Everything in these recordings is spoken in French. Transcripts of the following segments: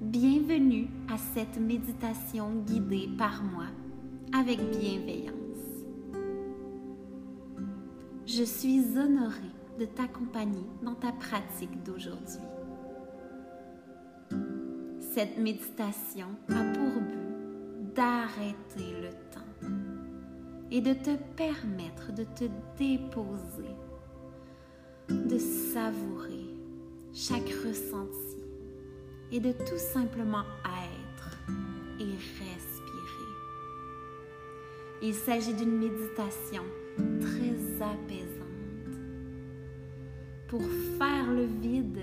Bienvenue à cette méditation guidée par moi avec bienveillance. Je suis honorée de t'accompagner dans ta pratique d'aujourd'hui. Cette méditation a pour but d'arrêter le temps et de te permettre de te déposer, de savourer chaque ressenti et de tout simplement être et respirer. Il s'agit d'une méditation très apaisante pour faire le vide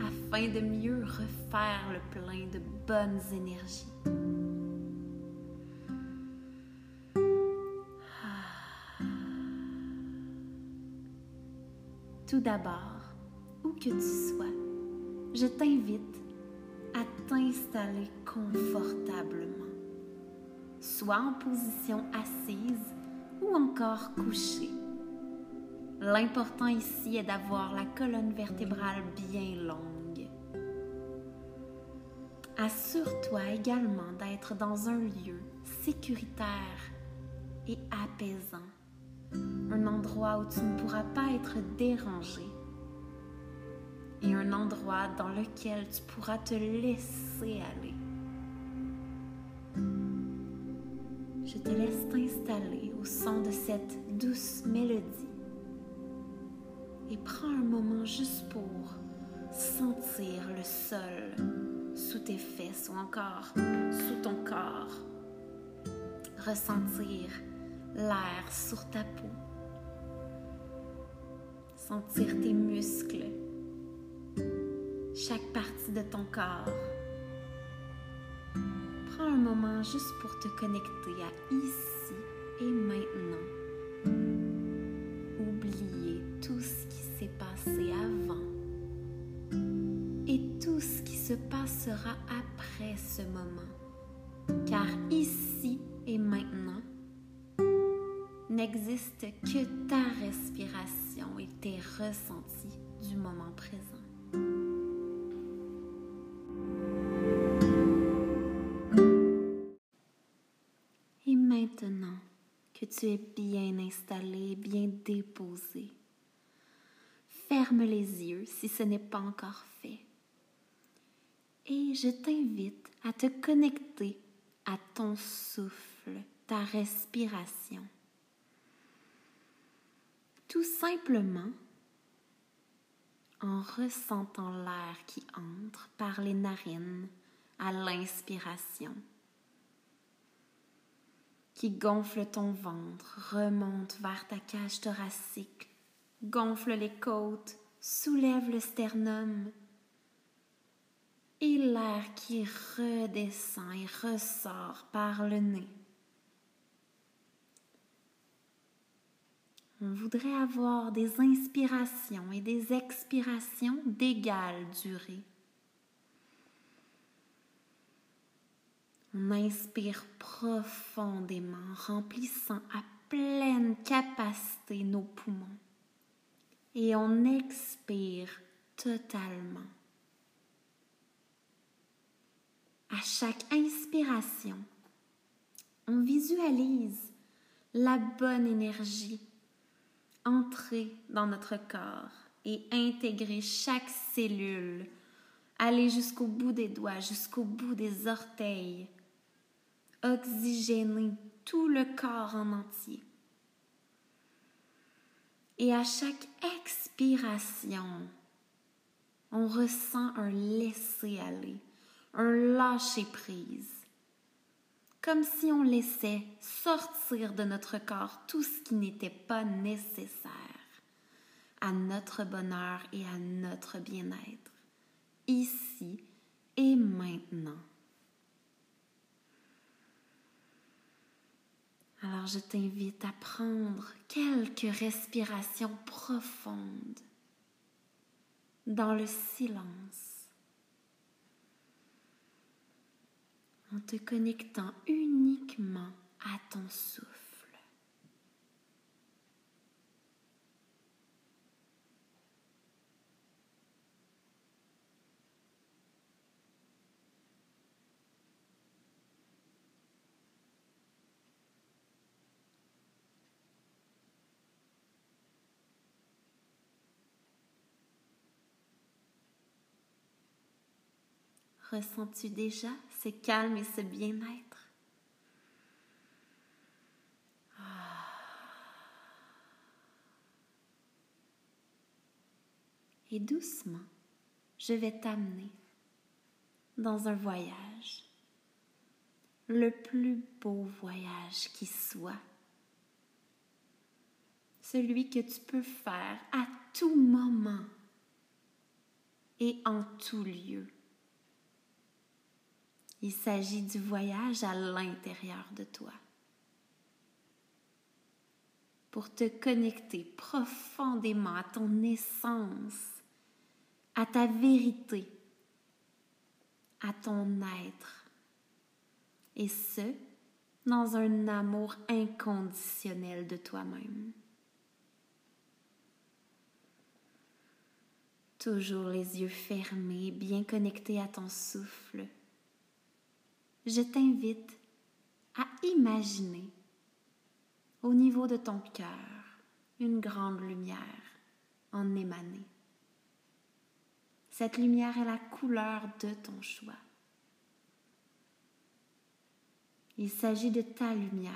afin de mieux refaire le plein de bonnes énergies. Ah. Tout d'abord, que tu sois, je t'invite à t'installer confortablement, soit en position assise ou encore couchée. L'important ici est d'avoir la colonne vertébrale bien longue. Assure-toi également d'être dans un lieu sécuritaire et apaisant, un endroit où tu ne pourras pas être dérangé un endroit dans lequel tu pourras te laisser aller. Je te laisse t'installer au son de cette douce mélodie et prends un moment juste pour sentir le sol sous tes fesses ou encore sous ton corps. Ressentir l'air sur ta peau. Sentir tes muscles chaque partie de ton corps. Prends un moment juste pour te connecter à ici et maintenant. Oubliez tout ce qui s'est passé avant et tout ce qui se passera après ce moment. Car ici et maintenant n'existe que ta respiration et tes ressentis du moment présent. Tu es bien installé, bien déposé, ferme les yeux si ce n'est pas encore fait. Et je t'invite à te connecter à ton souffle, ta respiration. Tout simplement en ressentant l'air qui entre par les narines à l'inspiration qui gonfle ton ventre, remonte vers ta cage thoracique, gonfle les côtes, soulève le sternum. Et l'air qui redescend et ressort par le nez. On voudrait avoir des inspirations et des expirations d'égale durée. On inspire profondément, remplissant à pleine capacité nos poumons. Et on expire totalement. À chaque inspiration, on visualise la bonne énergie entrer dans notre corps et intégrer chaque cellule, aller jusqu'au bout des doigts, jusqu'au bout des orteils, oxygéner tout le corps en entier. Et à chaque expiration, on ressent un laisser-aller, un lâcher-prise, comme si on laissait sortir de notre corps tout ce qui n'était pas nécessaire à notre bonheur et à notre bien-être, ici et maintenant. Je t'invite à prendre quelques respirations profondes dans le silence, en te connectant uniquement à ton souffle. Ressens-tu déjà ce calme et ce bien-être? Ah. Et doucement, je vais t'amener dans un voyage, le plus beau voyage qui soit, celui que tu peux faire à tout moment et en tout lieu. Il s'agit du voyage à l'intérieur de toi. Pour te connecter profondément à ton essence, à ta vérité, à ton être. Et ce, dans un amour inconditionnel de toi-même. Toujours les yeux fermés, bien connectés à ton souffle je t'invite à imaginer au niveau de ton cœur une grande lumière en émaner. Cette lumière est la couleur de ton choix. Il s'agit de ta lumière.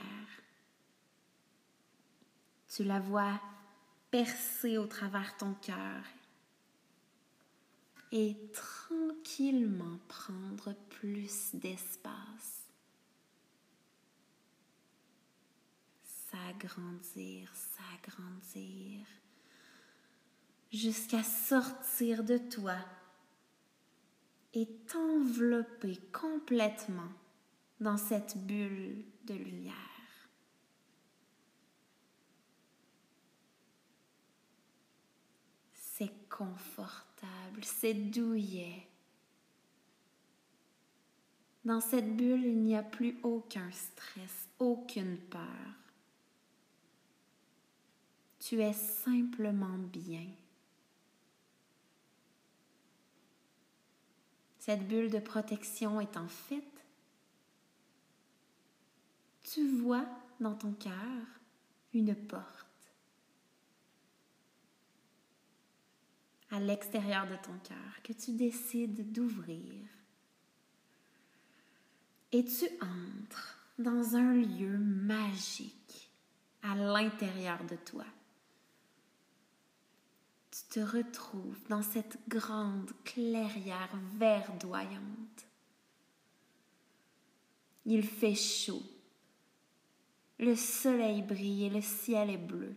Tu la vois percer au travers ton cœur et tranquillement prendre plus d'espace. S'agrandir, s'agrandir, jusqu'à sortir de toi et t'envelopper complètement dans cette bulle de lumière. C'est confortable, c'est douillet. Dans cette bulle, il n'y a plus aucun stress, aucune peur. Tu es simplement bien. Cette bulle de protection est en fait, tu vois dans ton cœur une porte. À l'extérieur de ton cœur que tu décides d'ouvrir et tu entres dans un lieu magique à l'intérieur de toi. Tu te retrouves dans cette grande clairière verdoyante. Il fait chaud. Le soleil brille et le ciel est bleu.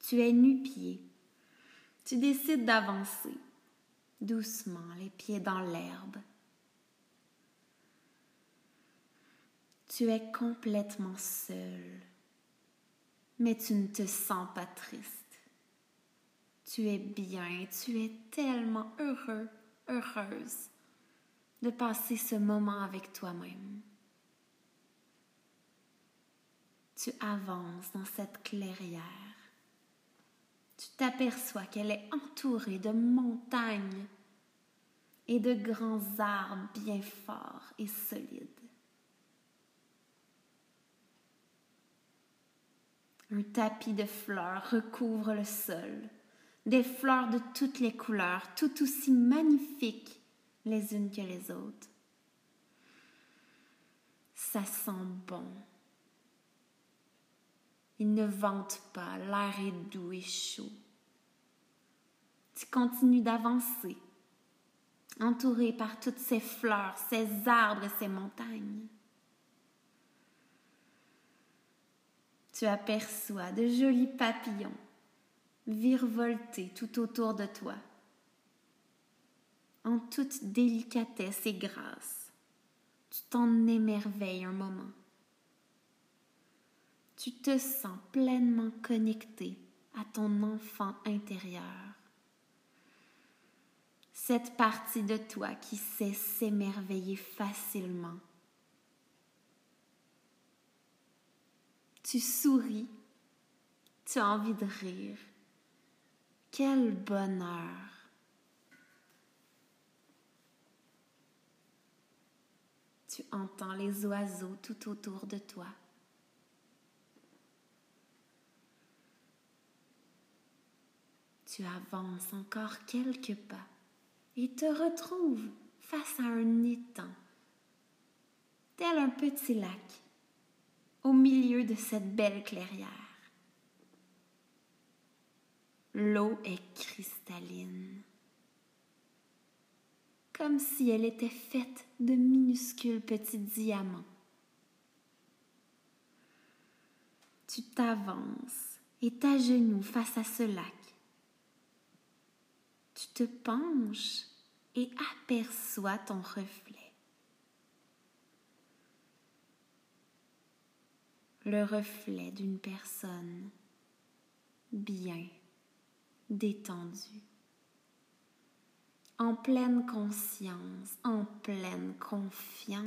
Tu es nu-pied. Tu décides d'avancer doucement, les pieds dans l'herbe. Tu es complètement seul, mais tu ne te sens pas triste. Tu es bien, tu es tellement heureux, heureuse de passer ce moment avec toi-même. Tu avances dans cette clairière. T'aperçois qu'elle est entourée de montagnes et de grands arbres bien forts et solides. Un tapis de fleurs recouvre le sol, des fleurs de toutes les couleurs, tout aussi magnifiques les unes que les autres. Ça sent bon. Il ne vente pas, l'air est doux et chaud. Tu continues d'avancer, entouré par toutes ces fleurs, ces arbres et ces montagnes. tu aperçois de jolis papillons virevolter tout autour de toi. En toute délicatesse et grâce, tu t'en émerveilles un moment. Tu te sens pleinement connecté à ton enfant intérieur. Cette partie de toi qui sait s'émerveiller facilement Tu souris. Tu as envie de rire. Quel bonheur. Tu entends les oiseaux tout autour de toi. Tu avances encore quelques pas et te retrouves face à un étang, tel un petit lac, au milieu de cette belle clairière. L'eau est cristalline, comme si elle était faite de minuscules petits diamants. Tu t'avances et t'agenouilles face à ce lac. Tu te penches et aperçois ton reflet. Le reflet d'une personne bien détendue, en pleine conscience, en pleine confiance.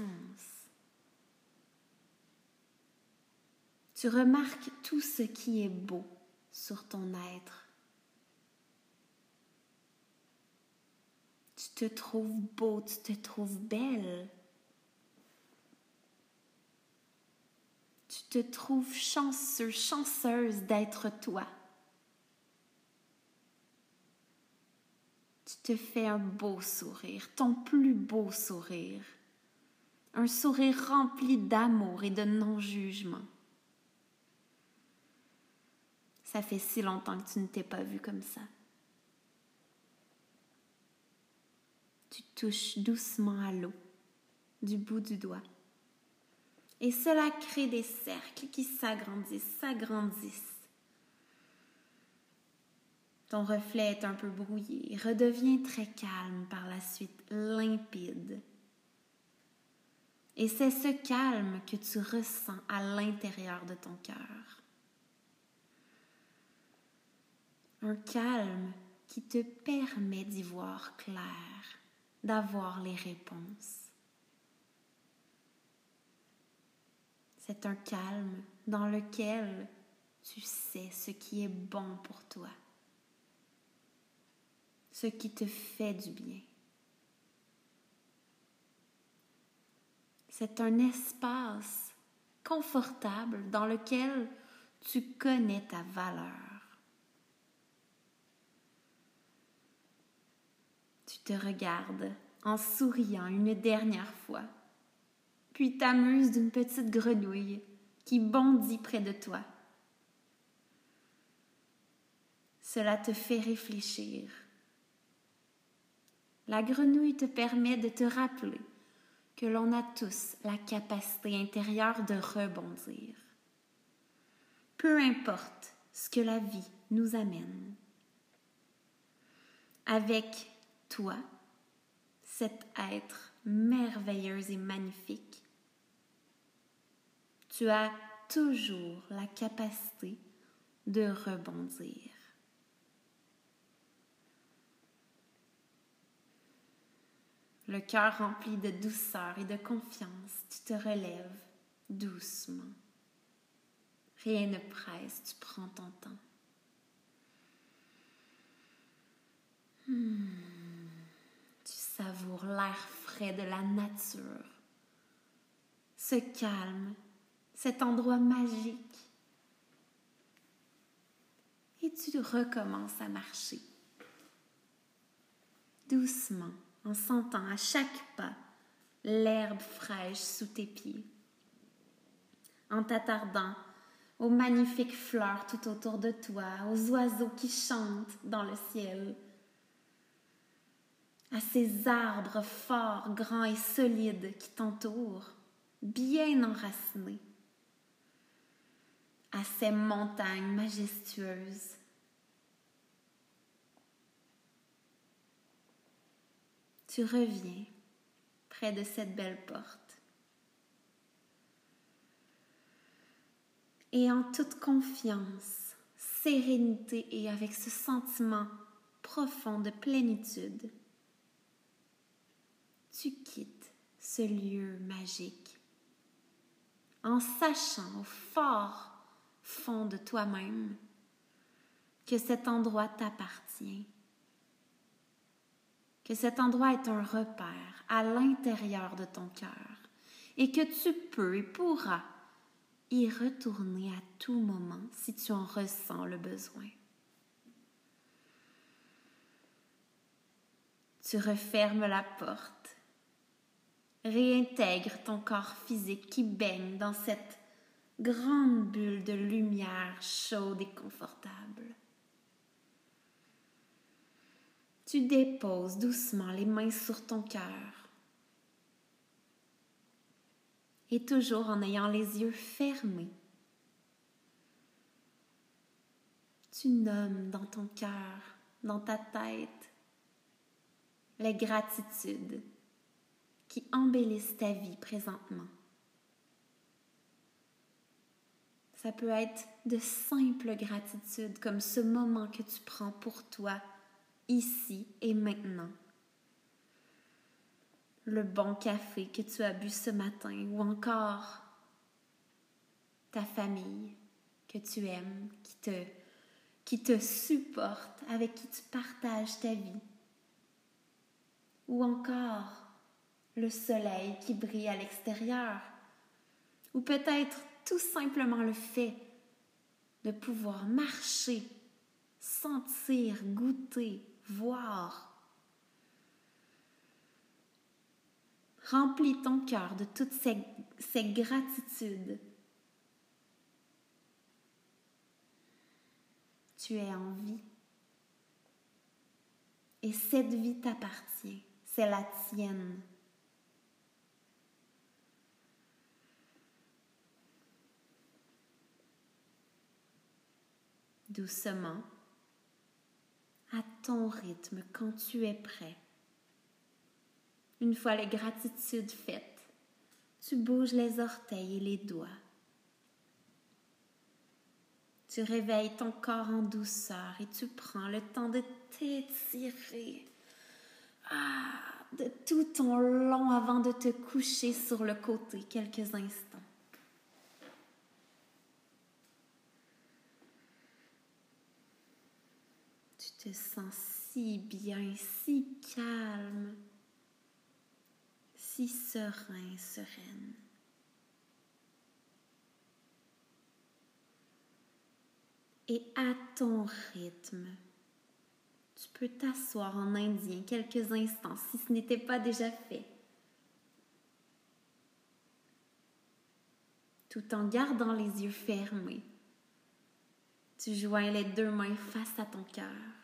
Tu remarques tout ce qui est beau sur ton être. Tu te trouves beau, tu te trouves belle. Tu te trouves chanceux, chanceuse d'être toi. Tu te fais un beau sourire, ton plus beau sourire. Un sourire rempli d'amour et de non-jugement. Ça fait si longtemps que tu ne t'es pas vu comme ça. Tu touches doucement à l'eau du bout du doigt. Et cela crée des cercles qui s'agrandissent, s'agrandissent. Ton reflet est un peu brouillé, redevient très calme par la suite, limpide. Et c'est ce calme que tu ressens à l'intérieur de ton cœur. un calme qui te permet d'y voir clair, d'avoir les réponses. C'est un calme dans lequel tu sais ce qui est bon pour toi, ce qui te fait du bien. C'est un espace confortable dans lequel tu connais ta valeur te regarde en souriant une dernière fois, puis t'amuse d'une petite grenouille qui bondit près de toi. Cela te fait réfléchir. La grenouille te permet de te rappeler que l'on a tous la capacité intérieure de rebondir. Peu importe ce que la vie nous amène. Avec toi, cet être merveilleux et magnifique, tu as toujours la capacité de rebondir. Le cœur rempli de douceur et de confiance, tu te relèves doucement. Rien ne presse, tu prends ton temps. Hmm savoure l'air frais de la nature, ce calme, cet endroit magique. Et tu recommences à marcher. Doucement, en sentant à chaque pas l'herbe fraîche sous tes pieds. En t'attardant aux magnifiques fleurs tout autour de toi, aux oiseaux qui chantent dans le ciel, à ces arbres forts, grands et solides qui t'entourent, bien enracinés, à ces montagnes majestueuses. Tu reviens près de cette belle porte. Et en toute confiance, sérénité et avec ce sentiment profond de plénitude, tu quittes ce lieu magique en sachant au fort fond de toi-même que cet endroit t'appartient, que cet endroit est un repère à l'intérieur de ton cœur et que tu peux et pourras y retourner à tout moment si tu en ressens le besoin. Tu refermes la porte. Réintègre ton corps physique qui baigne dans cette grande bulle de lumière chaude et confortable. Tu déposes doucement les mains sur ton cœur. Et toujours en ayant les yeux fermés, tu nommes dans ton cœur, dans ta tête, les gratitudes qui embellissent ta vie présentement. Ça peut être de simples gratitudes comme ce moment que tu prends pour toi, ici et maintenant. Le bon café que tu as bu ce matin ou encore ta famille que tu aimes, qui te, qui te supporte, avec qui tu partages ta vie. Ou encore le soleil qui brille à l'extérieur. Ou peut-être tout simplement le fait de pouvoir marcher, sentir, goûter, voir. Remplis ton cœur de toutes ces, ces gratitudes. Tu es en vie. Et cette vie t'appartient. C'est la tienne. Doucement, à ton rythme quand tu es prêt. Une fois les gratitudes faites, tu bouges les orteils et les doigts. Tu réveilles ton corps en douceur et tu prends le temps de t'étirer ah, de tout ton long avant de te coucher sur le côté quelques instants. Sens si bien, si calme, si serein, sereine. Et à ton rythme, tu peux t'asseoir en indien quelques instants si ce n'était pas déjà fait. Tout en gardant les yeux fermés, tu joins les deux mains face à ton cœur.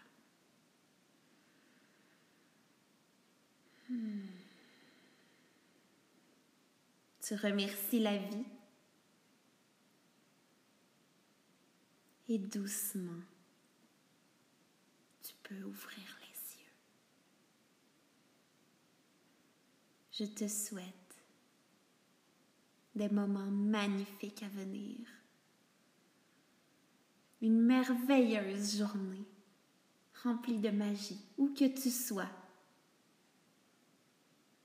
Tu remercies la vie et doucement, tu peux ouvrir les yeux. Je te souhaite des moments magnifiques à venir. Une merveilleuse journée remplie de magie, où que tu sois.